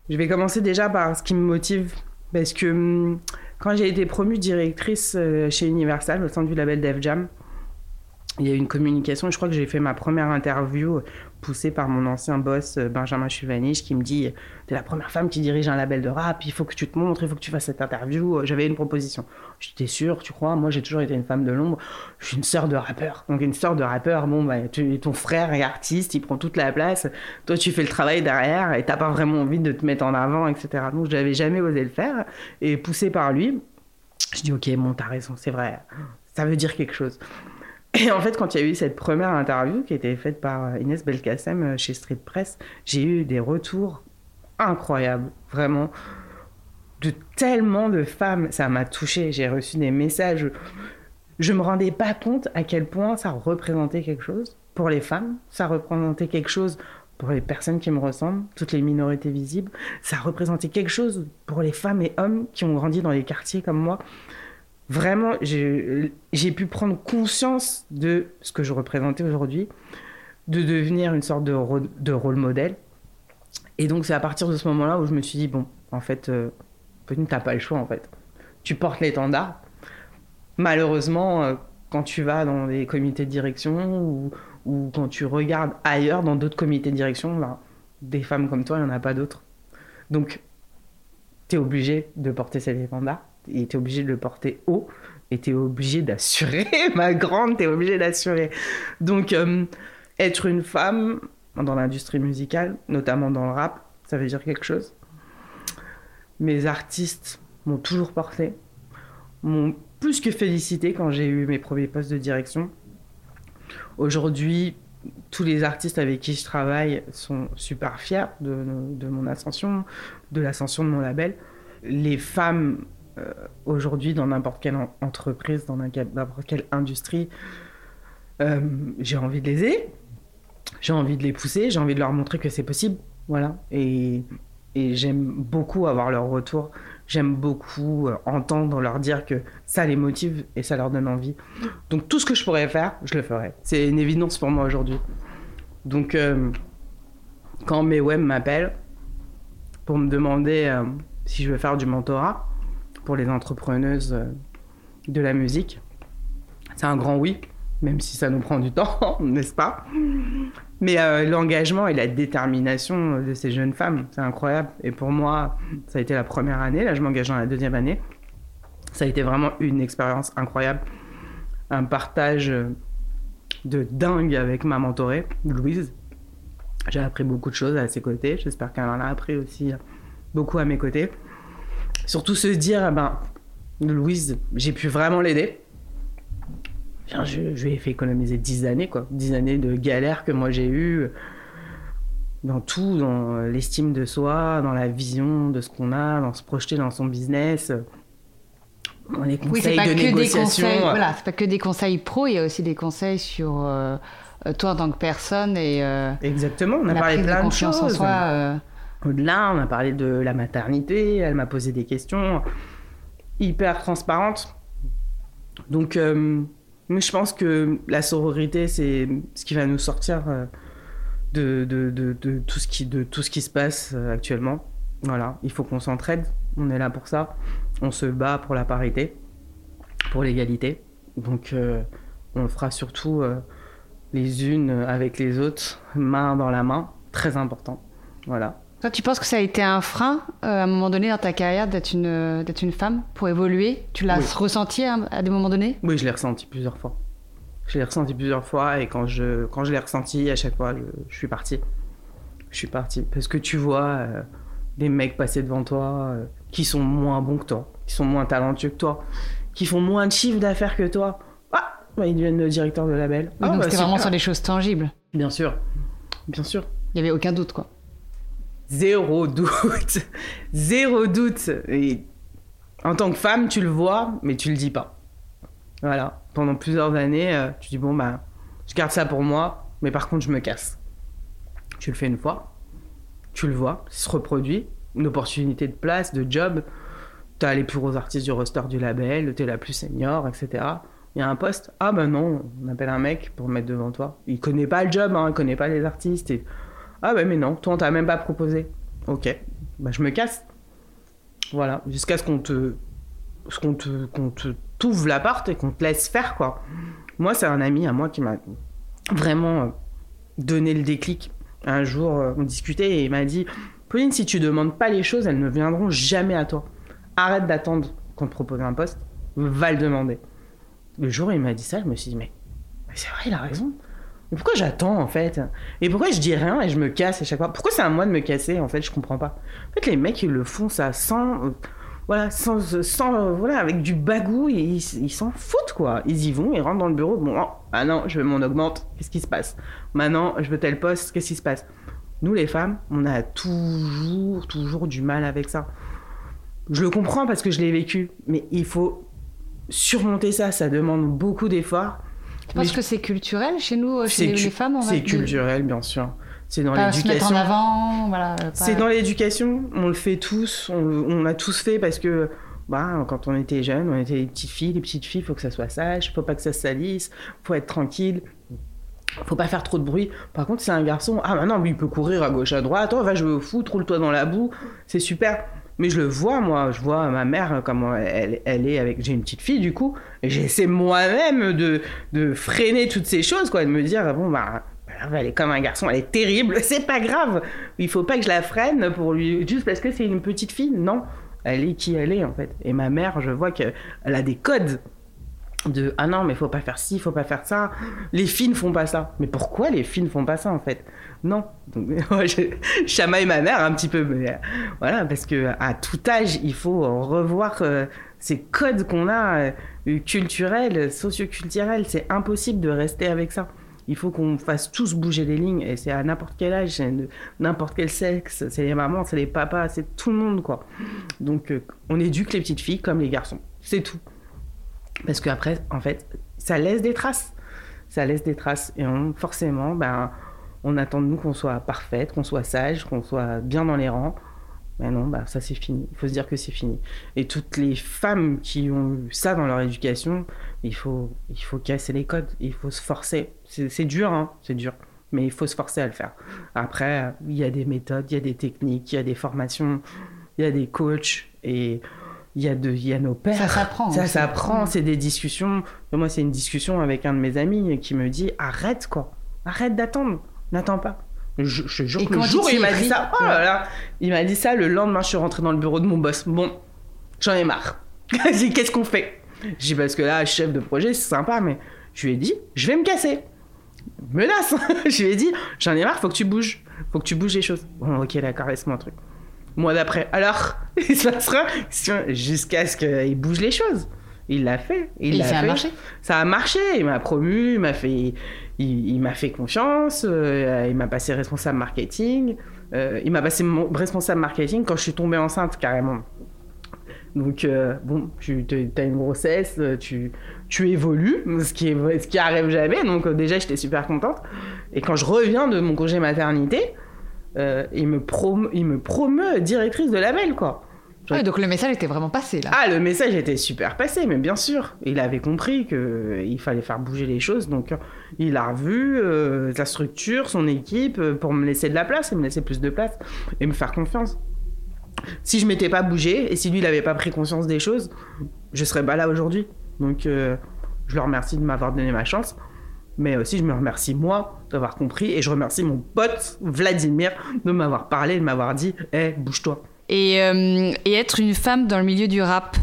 Speaker 1: Je vais commencer déjà par ce qui me motive. Parce que hum, quand j'ai été promue directrice chez Universal au sein du label Def Jam, il y a eu une communication. Je crois que j'ai fait ma première interview poussée par mon ancien boss euh, Benjamin Chuvanich qui me dit T'es la première femme qui dirige un label de rap, il faut que tu te montres, il faut que tu fasses cette interview. J'avais une proposition. J'étais sûr, tu crois? Moi, j'ai toujours été une femme de l'ombre. Je suis une sœur de rappeur. Donc, une sœur de rappeur, bon, bah, ton frère est artiste, il prend toute la place. Toi, tu fais le travail derrière et t'as pas vraiment envie de te mettre en avant, etc. Donc, je n'avais jamais osé le faire. Et poussé par lui, je dis Ok, bon, t'as raison, c'est vrai. Ça veut dire quelque chose. Et en fait, quand il y a eu cette première interview qui a été faite par Inès Belkacem euh, chez Street Press, j'ai eu des retours incroyables, vraiment, de tellement de femmes. Ça m'a touché. J'ai reçu des messages. Je me rendais pas compte à quel point ça représentait quelque chose pour les femmes. Ça représentait quelque chose pour les personnes qui me ressemblent, toutes les minorités visibles. Ça représentait quelque chose pour les femmes et hommes qui ont grandi dans les quartiers comme moi vraiment, j'ai pu prendre conscience de ce que je représentais aujourd'hui, de devenir une sorte de, rôle, modèle. Et donc, c'est à partir de ce moment-là où je me suis dit, bon, en fait, euh, tu n'as pas le choix, en fait. Tu portes l'étendard. Malheureusement, euh, quand tu vas dans des comités de direction ou, ou quand tu regardes ailleurs dans d'autres comités de direction, ben, des femmes comme toi, il n'y en a pas d'autres. Donc, tu es obligé de porter cet étendard il était obligé de le porter haut et t'es obligé d'assurer, ma grande, t'es obligé d'assurer. Donc, euh, être une femme dans l'industrie musicale, notamment dans le rap, ça veut dire quelque chose. Mes artistes m'ont toujours porté, m'ont plus que félicité quand j'ai eu mes premiers postes de direction. Aujourd'hui, tous les artistes avec qui je travaille sont super fiers de, de mon ascension, de l'ascension de mon label. Les femmes aujourd'hui dans n'importe quelle entreprise, dans n'importe quelle industrie, euh, j'ai envie de les aider, j'ai envie de les pousser, j'ai envie de leur montrer que c'est possible. Voilà. Et, et j'aime beaucoup avoir leur retour. J'aime beaucoup euh, entendre leur dire que ça les motive et ça leur donne envie. Donc tout ce que je pourrais faire, je le ferai. C'est une évidence pour moi aujourd'hui. Donc quand mes web m'appellent pour me demander si je veux faire du mentorat, pour les entrepreneuses euh, de la musique. C'est un grand oui, même si ça nous prend du temps, n'est-ce pas? Mais euh, l'engagement et la détermination de ces jeunes femmes, c'est incroyable. Et pour moi, ça a été la première année, là je m'engage dans la deuxième année. Ça a été vraiment une expérience incroyable. Un partage de dingue avec ma mentorée, Louise. J'ai appris beaucoup de choses à ses côtés. J'espère qu'elle en a appris aussi beaucoup à mes côtés. Surtout se dire, eh ben, Louise, j'ai pu vraiment l'aider. Je, lui ai fait économiser 10 années, quoi. 10 années de galère que moi j'ai eu dans tout, dans l'estime de soi, dans la vision de ce qu'on a, dans se projeter dans son business.
Speaker 2: Dans les conseils oui, de négociation. Des conseils, voilà, c'est pas que des conseils pro, il y a aussi des conseils sur euh, toi en tant que personne et. Euh,
Speaker 1: Exactement, on a parlé de plein de, choses. En soi, euh, au-delà, on a parlé de la maternité, elle m'a posé des questions hyper transparentes. Donc, euh, je pense que la sororité, c'est ce qui va nous sortir euh, de, de, tout ce qui, de tout ce qui se passe euh, actuellement. Voilà, il faut qu'on s'entraide, on est là pour ça. On se bat pour la parité, pour l'égalité. Donc, on le fera surtout les unes avec les autres, main dans la main, très important. Voilà.
Speaker 2: Toi, tu penses que ça a été un frein euh, à un moment donné dans ta carrière d'être une, d'être une femme pour évoluer? Tu l'as ressenti à, des moments donnés?
Speaker 1: Oui, je l'ai ressenti plusieurs fois. Je l'ai ressenti plusieurs fois et quand je, quand je l'ai ressenti, à chaque fois, je, suis parti. Je suis parti. Parce que tu vois euh, des mecs passer devant toi euh, qui sont moins bons que toi, qui sont moins talentueux que toi, qui font moins de chiffre d'affaires que toi. Ah bah, Ils deviennent le directeur de label.
Speaker 2: Ah, donc bah, c'était vraiment sur des choses tangibles.
Speaker 1: Bien sûr. Bien sûr.
Speaker 2: Il n'y avait aucun doute, quoi.
Speaker 1: Zéro doute. Zéro doute. En tant que femme, tu le vois, mais tu le dis pas. Voilà. Pendant plusieurs années, euh, tu dis bon, bah, je garde ça pour moi, mais par contre, je me casse. Tu le fais une fois, tu le vois, ça se reproduit, une opportunité de place, de job. T'as les plus gros artistes du roster du label, t'es la plus senior, etc. Il y a un poste. Ah ben non, on appelle un mec pour mettre devant toi. Il connaît pas le job, hein, il connaît pas les artistes. Ah ouais, mais non, toi on t'a même pas proposé. Ok, bah je me casse. Voilà, jusqu'à ce qu'on te, ce qu'on te, qu'on te t'ouvre la porte et qu'on te laisse faire quoi. Moi, c'est un ami à moi qui m'a vraiment euh, donné le déclic. Un jour, euh, on discutait et il m'a dit Pauline, si tu demandes pas les choses, elles ne viendront jamais à toi. Arrête d'attendre qu'on te propose un poste, va le demander. Le jour où il m'a dit ça, je me suis dit mais c'est vrai, il a raison. Pourquoi j'attends en fait? Et pourquoi je dis rien et je me casse à chaque fois? Pourquoi c'est à moi de me casser en fait? Je comprends pas. En fait, les mecs ils le font ça sans. euh, voilà, sans, sans euh, voilà, avec du bagou, et ils ils s'en foutent quoi. Ils y vont, ils rentrent dans le bureau. Bon, oh, ah non, je veux mon augmente. Qu'est-ce qui se passe? Maintenant, je veux tel poste. Qu'est-ce qui se passe? Nous les femmes, on a toujours, toujours du mal avec ça. Je le comprends parce que je l'ai vécu, mais il faut surmonter ça. Ça demande beaucoup d'efforts.
Speaker 2: Tu penses
Speaker 1: Mais
Speaker 2: que c'est culturel chez nous, chez les,
Speaker 1: cu-
Speaker 2: les femmes on
Speaker 1: C'est culturel, bien sûr. C'est dans
Speaker 2: Pas se mettre en
Speaker 1: l'éducation.
Speaker 2: avant, voilà. pas-
Speaker 1: C'est dans l'éducation. On le fait tous. On, on l'a tous fait parce que bah, quand on était jeunes, on était des petites filles. Les petites filles, il faut que ça soit sage, faut pas que ça se salisse, faut être tranquille. Faut pas faire trop de bruit. Par contre, c'est un garçon. Ah, bah non, lui, il peut courir à gauche, à droite. Oh, va jouer au foot, roule-toi dans la boue. C'est super. Mais je le vois, moi. Je vois ma mère, comment elle, est avec. J'ai une petite fille, du coup. Et j'essaie moi-même de, freiner toutes ces choses, quoi. De me dire, bon, bah, Elle est comme un garçon, elle est terrible, c'est pas grave. Il faut pas que je la freine pour lui juste parce que c'est une petite fille. Non, elle est qui elle est en fait. Et ma mère, je vois qu'elle a des codes de ah non mais faut pas faire ci, faut pas faire ça. Les filles ne font pas ça. Mais pourquoi les filles ne font pas ça en fait? Non. Donc, je chamaille ma mère un petit peu, euh, voilà parce que à tout âge il faut revoir euh, ces codes qu'on a euh, culturels, socioculturels. C'est impossible de rester avec ça. Il faut qu'on fasse tous bouger les lignes et c'est à n'importe quel âge, n'importe quel sexe, c'est les mamans, c'est les papas, c'est tout le monde quoi. Donc euh, on éduque les petites filles comme les garçons, c'est tout. Parce qu'après, en fait, ça laisse des traces. Ça laisse des traces. Et on, forcément, ben, on attend de nous qu'on soit parfaite, qu'on soit sage, qu'on soit bien dans les rangs. Mais non, bah, ça c'est fini. Il faut se dire que c'est fini. Et toutes les femmes qui ont eu ça dans leur éducation, il faut, il faut casser les codes. Il faut se forcer. C'est dur, hein, c'est dur. Mais il faut se forcer à le faire. Après, il y a des méthodes, il y a des techniques, il y a des formations, il y a des coachs. Et il y a, de, il y a nos pères.
Speaker 2: Ça s'apprend.
Speaker 1: Ça s'apprend, c'est des discussions. Moi, c'est une discussion avec un de mes amis qui me dit arrête quoi, arrête d'attendre, n'attends pas. Je, je jure que le jour il m'a dit ça, oh là là, il m'a dit ça le lendemain, je suis rentrée dans le bureau de mon boss. Bon, j'en ai marre. J'ai qu'est-ce qu'on fait? J'ai dit parce que là, chef de projet, c'est sympa, mais je lui ai dit je vais me casser. Menace Je lui ai dit j'en ai marre, faut que tu bouges, faut que tu bouges les choses. Bon, ok, d'accord, laisse-moi un truc. Mois d'après, alors, il se passera jusqu'à ce qu'il bouge les choses. Il l'a fait. Il
Speaker 2: Et
Speaker 1: l'a
Speaker 2: ça a
Speaker 1: fait.
Speaker 2: marché.
Speaker 1: Ça a marché. Il m'a promu, il m'a fait, il, il m'a fait confiance. euh, il m'a passé responsable marketing. euh, il m'a passé mon responsable marketing quand je suis tombée enceinte carrément. Donc euh, bon, tu as une grossesse, tu, tu évolues, ce qui, est, ce qui arrive jamais. Donc déjà, j'étais super contente. Et quand je reviens de mon congé maternité, euh, il, me prom il me promeut directrice de label, quoi.
Speaker 2: Ouais, donc le message était vraiment passé là.
Speaker 1: Ah, le message était super passé, mais bien sûr, il avait compris qu'il fallait faire bouger les choses, donc euh, il a revu euh, sa structure, son équipe, euh, pour me laisser de la place, et me laisser plus de place, et me faire confiance. Si je m'étais pas bougé, et si lui, il avait pas pris conscience des choses, je serais pas là aujourd'hui. Donc, euh, je le remercie de m'avoir donné ma chance, mais aussi je me remercie moi d'avoir compris, et je remercie mon pote Vladimir de m'avoir parlé, de m'avoir dit « Hé, bouge-toi ».
Speaker 2: Et, euh, et être une femme dans le milieu du rap,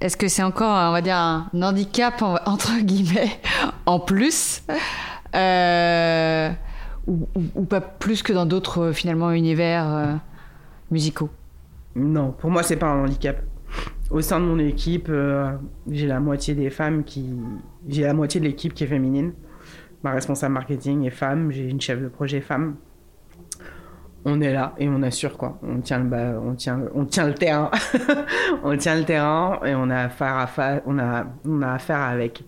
Speaker 2: est-ce que c'est encore, on va dire, un handicap, en- entre guillemets, en plus euh, ou, ou- ou pas plus que dans d'autres, euh, finalement, univers euh, musicaux?
Speaker 1: Non, pour moi, c'est pas un handicap. Au sein de mon équipe, euh, j'ai la moitié des femmes qui. J'ai la moitié de l'équipe qui est féminine. Ma responsable marketing est femme, j'ai une chef de projet femme. On est là et on assure quoi. On tient le, bas- on tient, on tient le terrain. on tient le terrain et on a affaire à fa- on a, on a affaire avec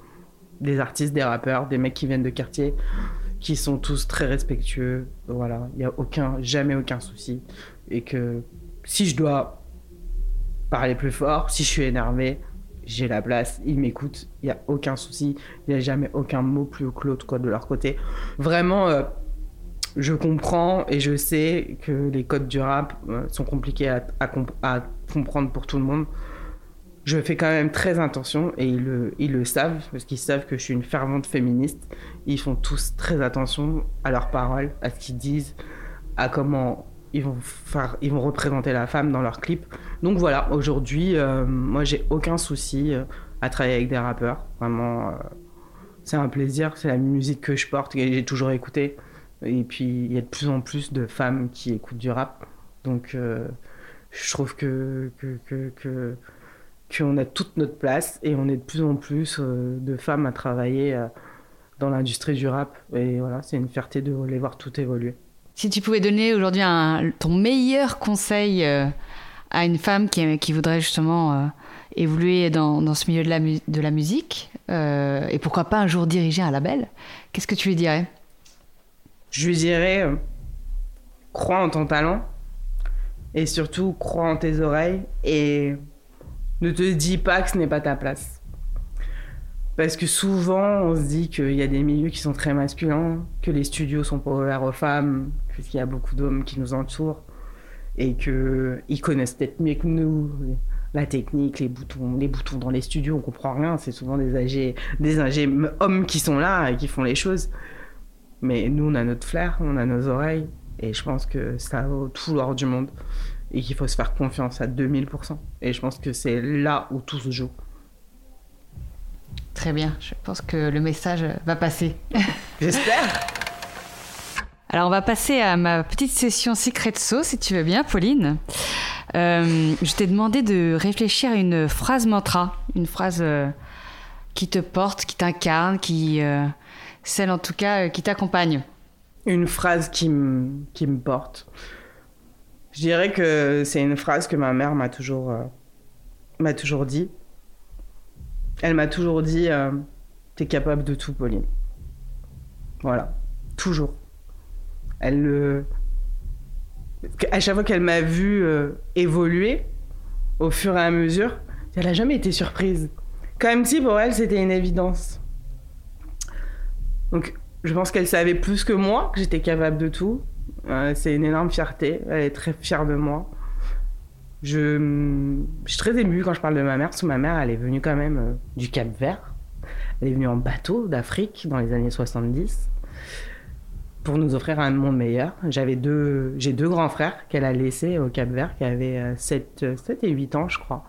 Speaker 1: des artistes, des rappeurs, des mecs qui viennent de quartier, qui sont tous très respectueux. Voilà, il y a aucun, jamais aucun souci. Et que si je dois parler plus fort, si je suis énervé, j'ai la place, ils m'écoutent, il n'y a aucun souci, il n'y a jamais aucun mot plus haut que l'autre de leur côté. Vraiment, euh, je comprends et je sais que les codes du rap euh, sont compliqués à, à comp- à comprendre pour tout le monde. je fais quand même très attention et ils le savent parce qu'ils savent que je suis une fervente féministe. Ils font tous très attention à leurs paroles, à ce qu'ils disent, à comment ils vont faire, ils vont représenter la femme dans leurs clips. Donc voilà, aujourd'hui, euh, moi j'ai aucun souci euh, à travailler avec des rappeurs. Vraiment, euh, c'est un plaisir. C'est la musique que je porte et j'ai toujours écouté. Et puis il y a de plus en plus de femmes qui écoutent du rap. Donc je trouve que, que, que, que qu'on a toute notre place et on est de plus en plus de femmes à travailler dans l'industrie du rap. Et voilà, c'est une fierté de les voir tout évoluer.
Speaker 2: Si tu pouvais donner aujourd'hui ton meilleur conseil euh, à une femme qui, voudrait justement euh, évoluer dans, ce milieu de la, de la musique, euh, et pourquoi pas un jour diriger un label, qu'est-ce que tu lui dirais?
Speaker 1: Je lui dirais, crois en ton talent, et surtout crois en tes oreilles, et ne te dis pas que ce n'est pas ta place. Parce que souvent, on se dit qu'il y a des milieux qui sont très masculins, que les studios sont ouverts aux femmes, puisqu'il y a beaucoup d'hommes qui nous entourent, et qu'ils connaissent peut-être mieux que nous la technique, les boutons, les boutons dans les studios, on comprend rien. C'est souvent des âgés, des âgés hommes qui sont là et qui font les choses. Mais nous, on a notre flair, on a nos oreilles, et je pense que ça vaut tout l'or du monde, et qu'il faut se faire confiance à 2000%. Et je pense que c'est là où tout se joue.
Speaker 2: Très bien, je pense que le message va passer.
Speaker 1: J'espère.
Speaker 2: Alors on va passer à ma petite session Secret Sauce, si tu veux bien, Pauline. Euh, je t'ai demandé de réfléchir à une phrase mantra, une phrase euh, qui te porte, qui t'incarne, qui, euh, celle en tout cas qui t'accompagne.
Speaker 1: Une phrase qui me qui me porte. Je dirais que c'est une phrase que ma mère m'a toujours m'a toujours dit. Elle m'a toujours dit T'es capable de tout, Pauline. Voilà. Toujours. Elle le. À chaque fois qu'elle m'a vu euh, évoluer, au fur et à mesure, elle n'a jamais été surprise. Comme si pour elle, c'était une évidence. Donc, je pense qu'elle savait plus que moi que j'étais capable de tout. Euh, c'est une énorme fierté. Elle est très fière de moi. Je, suis très émue quand je parle de ma mère, parce que ma mère, elle est venue quand même euh, du Cap Vert. Elle est venue en bateau d'Afrique dans les années 70 pour nous offrir un monde meilleur. J'avais deux, j'ai deux grands frères qu'elle a laissés au Cap Vert qui avaient 7, euh, 7 et 8 ans, je crois.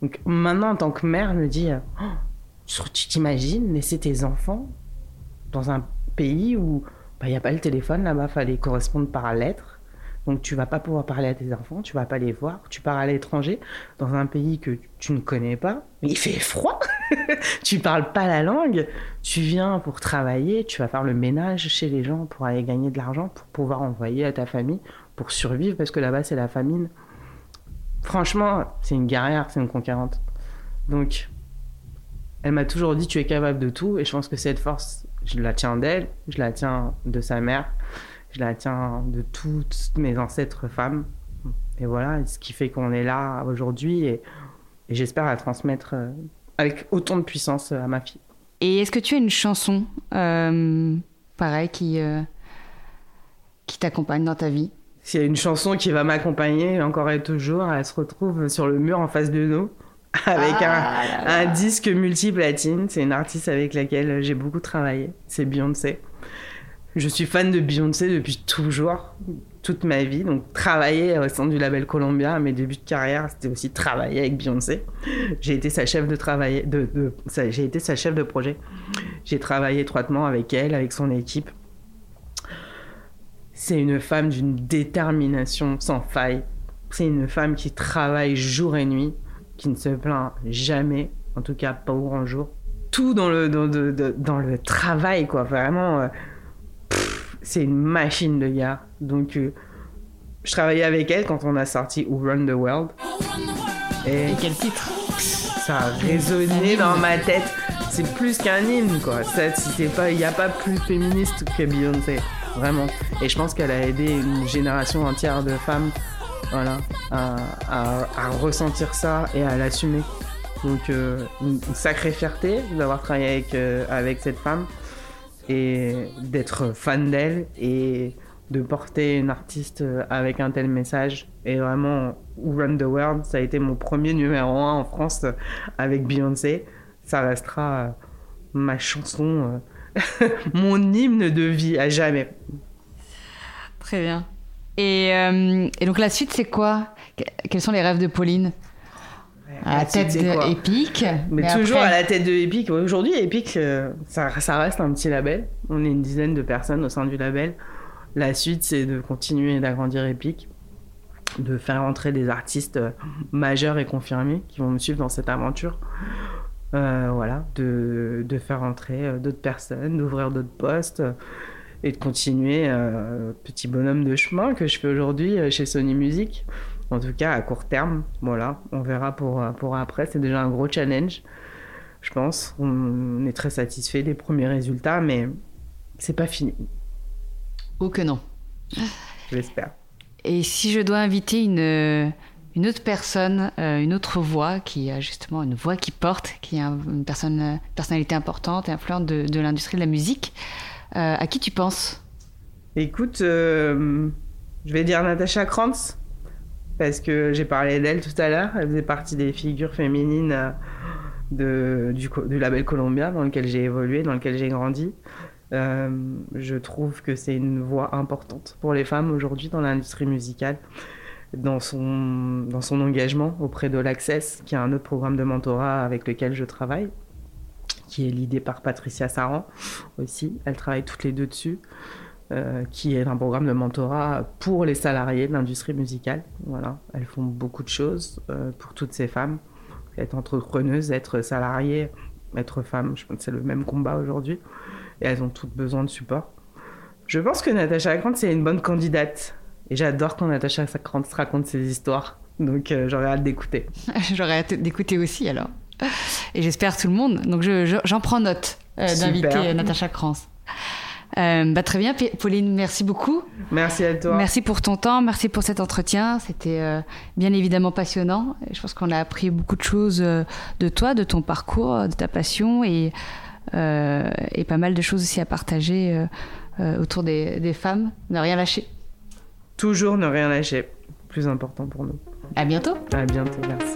Speaker 1: Donc maintenant, en tant que mère, me dit oh, Tu t'imagines laisser tes enfants dans un pays où bah, il n'y a pas le téléphone là-bas, fallait correspondre par lettre? Donc tu vas pas pouvoir parler à tes enfants, tu vas pas les voir. Tu pars à l'étranger, dans un pays que tu ne connais pas. Il fait froid. tu parles pas la langue. Tu viens pour travailler, tu vas faire le ménage chez les gens pour aller gagner de l'argent, pour pouvoir envoyer à ta famille, pour survivre, parce que là-bas c'est la famine. Franchement, c'est une guerrière, c'est une conquérante. Donc, elle m'a toujours dit tu es capable de tout, et je pense que cette force, je la tiens d'elle, je la tiens de sa mère je la tiens de toutes mes ancêtres femmes. Et voilà, ce qui fait qu'on est là aujourd'hui et, j'espère la transmettre euh, avec autant de puissance à ma fille.
Speaker 2: Et est-ce que tu as une chanson, euh, pareil, qui, euh, qui t'accompagne dans ta vie?
Speaker 1: S'il y a une chanson qui va m'accompagner encore et toujours, elle se retrouve sur le mur en face de nous avec ah un, un, disque multiplatine. C'est une artiste avec laquelle j'ai beaucoup travaillé. C'est Beyoncé. Je suis fan de Beyoncé depuis toujours, toute ma vie. Donc, travailler au sein du label Columbia à mes débuts de carrière, c'était aussi travailler avec Beyoncé. J'ai été sa chef de travail, de, j'ai été sa chef de projet. J'ai travaillé étroitement avec elle, avec son équipe. C'est une femme d'une détermination sans faille. C'est une femme qui travaille jour et nuit, qui ne se plaint jamais, en tout cas pas au grand jour. Tout dans le, dans, le travail, quoi. Vraiment. Euh, c'est une machine de gars. Donc, euh, je travaillais avec elle quand on a sorti Who Run the World.
Speaker 2: Et, quel titre?
Speaker 1: Ça a résonné dans ma tête. C'est plus qu'un hymne, quoi. Il n'y a pas plus féministe que Beyoncé. Vraiment. Et je pense qu'elle a aidé une génération entière de femmes voilà, à, ressentir ça et à l'assumer. Donc, euh, une, sacrée fierté d'avoir travaillé avec, euh, avec cette femme et d'être fan d'elle et de porter une artiste avec un tel message. Et vraiment, Run the World, ça a été mon premier numéro 1 en France avec Beyoncé. Ça restera ma chanson, mon hymne de vie à jamais.
Speaker 2: Très bien. Et donc la suite, c'est quoi? Quels sont les rêves de Pauline? À la tête de Epic.
Speaker 1: Mais, toujours à la tête de Epic. Aujourd'hui, Epic, euh, ça, ça, reste un petit label. On est une dizaine de personnes au sein du label. La suite, c'est de continuer d'agrandir Epic, de faire entrer des artistes euh, majeurs et confirmés qui vont me suivre dans cette aventure. Euh, voilà, de, de, faire entrer d'autres personnes, d'ouvrir d'autres postes et de continuer petit bonhomme de chemin que je fais aujourd'hui chez Sony Music en tout cas, à court terme, voilà, on verra pour, pour après. C'est déjà un gros challenge, je pense. On est très satisfait des premiers résultats, mais c'est pas fini.
Speaker 2: Ou que non.
Speaker 1: J'espère.
Speaker 2: Et si je dois inviter une, une autre personne, euh, une autre voix, qui a justement une voix qui porte, qui a une personne, personnalité importante et influente de, de l'industrie de la musique, euh, à qui tu penses?
Speaker 1: Écoute, euh, je vais dire Natacha Krantz parce que j'ai parlé d'elle tout à l'heure. Elle faisait partie des figures féminines euh, du, label Columbia dans lequel j'ai évolué, dans lequel j'ai grandi. Euh, je trouve que c'est une voix importante pour les femmes aujourd'hui dans l'industrie musicale, dans son, dans son engagement auprès de l'Access, qui est un autre programme de mentorat avec lequel je travaille, qui est l'idée par Patricia Saran aussi. Elles travaillent toutes les deux dessus. Euh, qui est un programme de mentorat pour les salariés de l'industrie musicale. Voilà, elles font beaucoup de choses euh, pour toutes ces femmes. Être entrepreneuse, être salariée, être femme, je pense que c'est le même combat aujourd'hui. Et elles ont toutes besoin de support. Je pense que Natacha Grant, c'est une bonne candidate. Et j'adore quand Natacha Grant raconte ses histoires. Donc euh, j'aurais hâte d'écouter.
Speaker 2: j'aurais hâte d'écouter aussi alors. Et j'espère tout le monde. Donc j'en prends note d'inviter Natacha Krantz. Euh, bah, très bien, Pauline, merci beaucoup.
Speaker 1: Merci à toi.
Speaker 2: Merci pour ton temps, merci pour cet entretien. C'était euh, bien évidemment passionnant. Je pense qu'on a appris beaucoup de choses euh, de toi, de ton parcours, de ta passion et, et pas mal de choses aussi à partager autour des, des femmes. Ne rien lâcher.
Speaker 1: Toujours ne rien lâcher. Plus important pour nous.
Speaker 2: À bientôt.
Speaker 1: À bientôt, merci.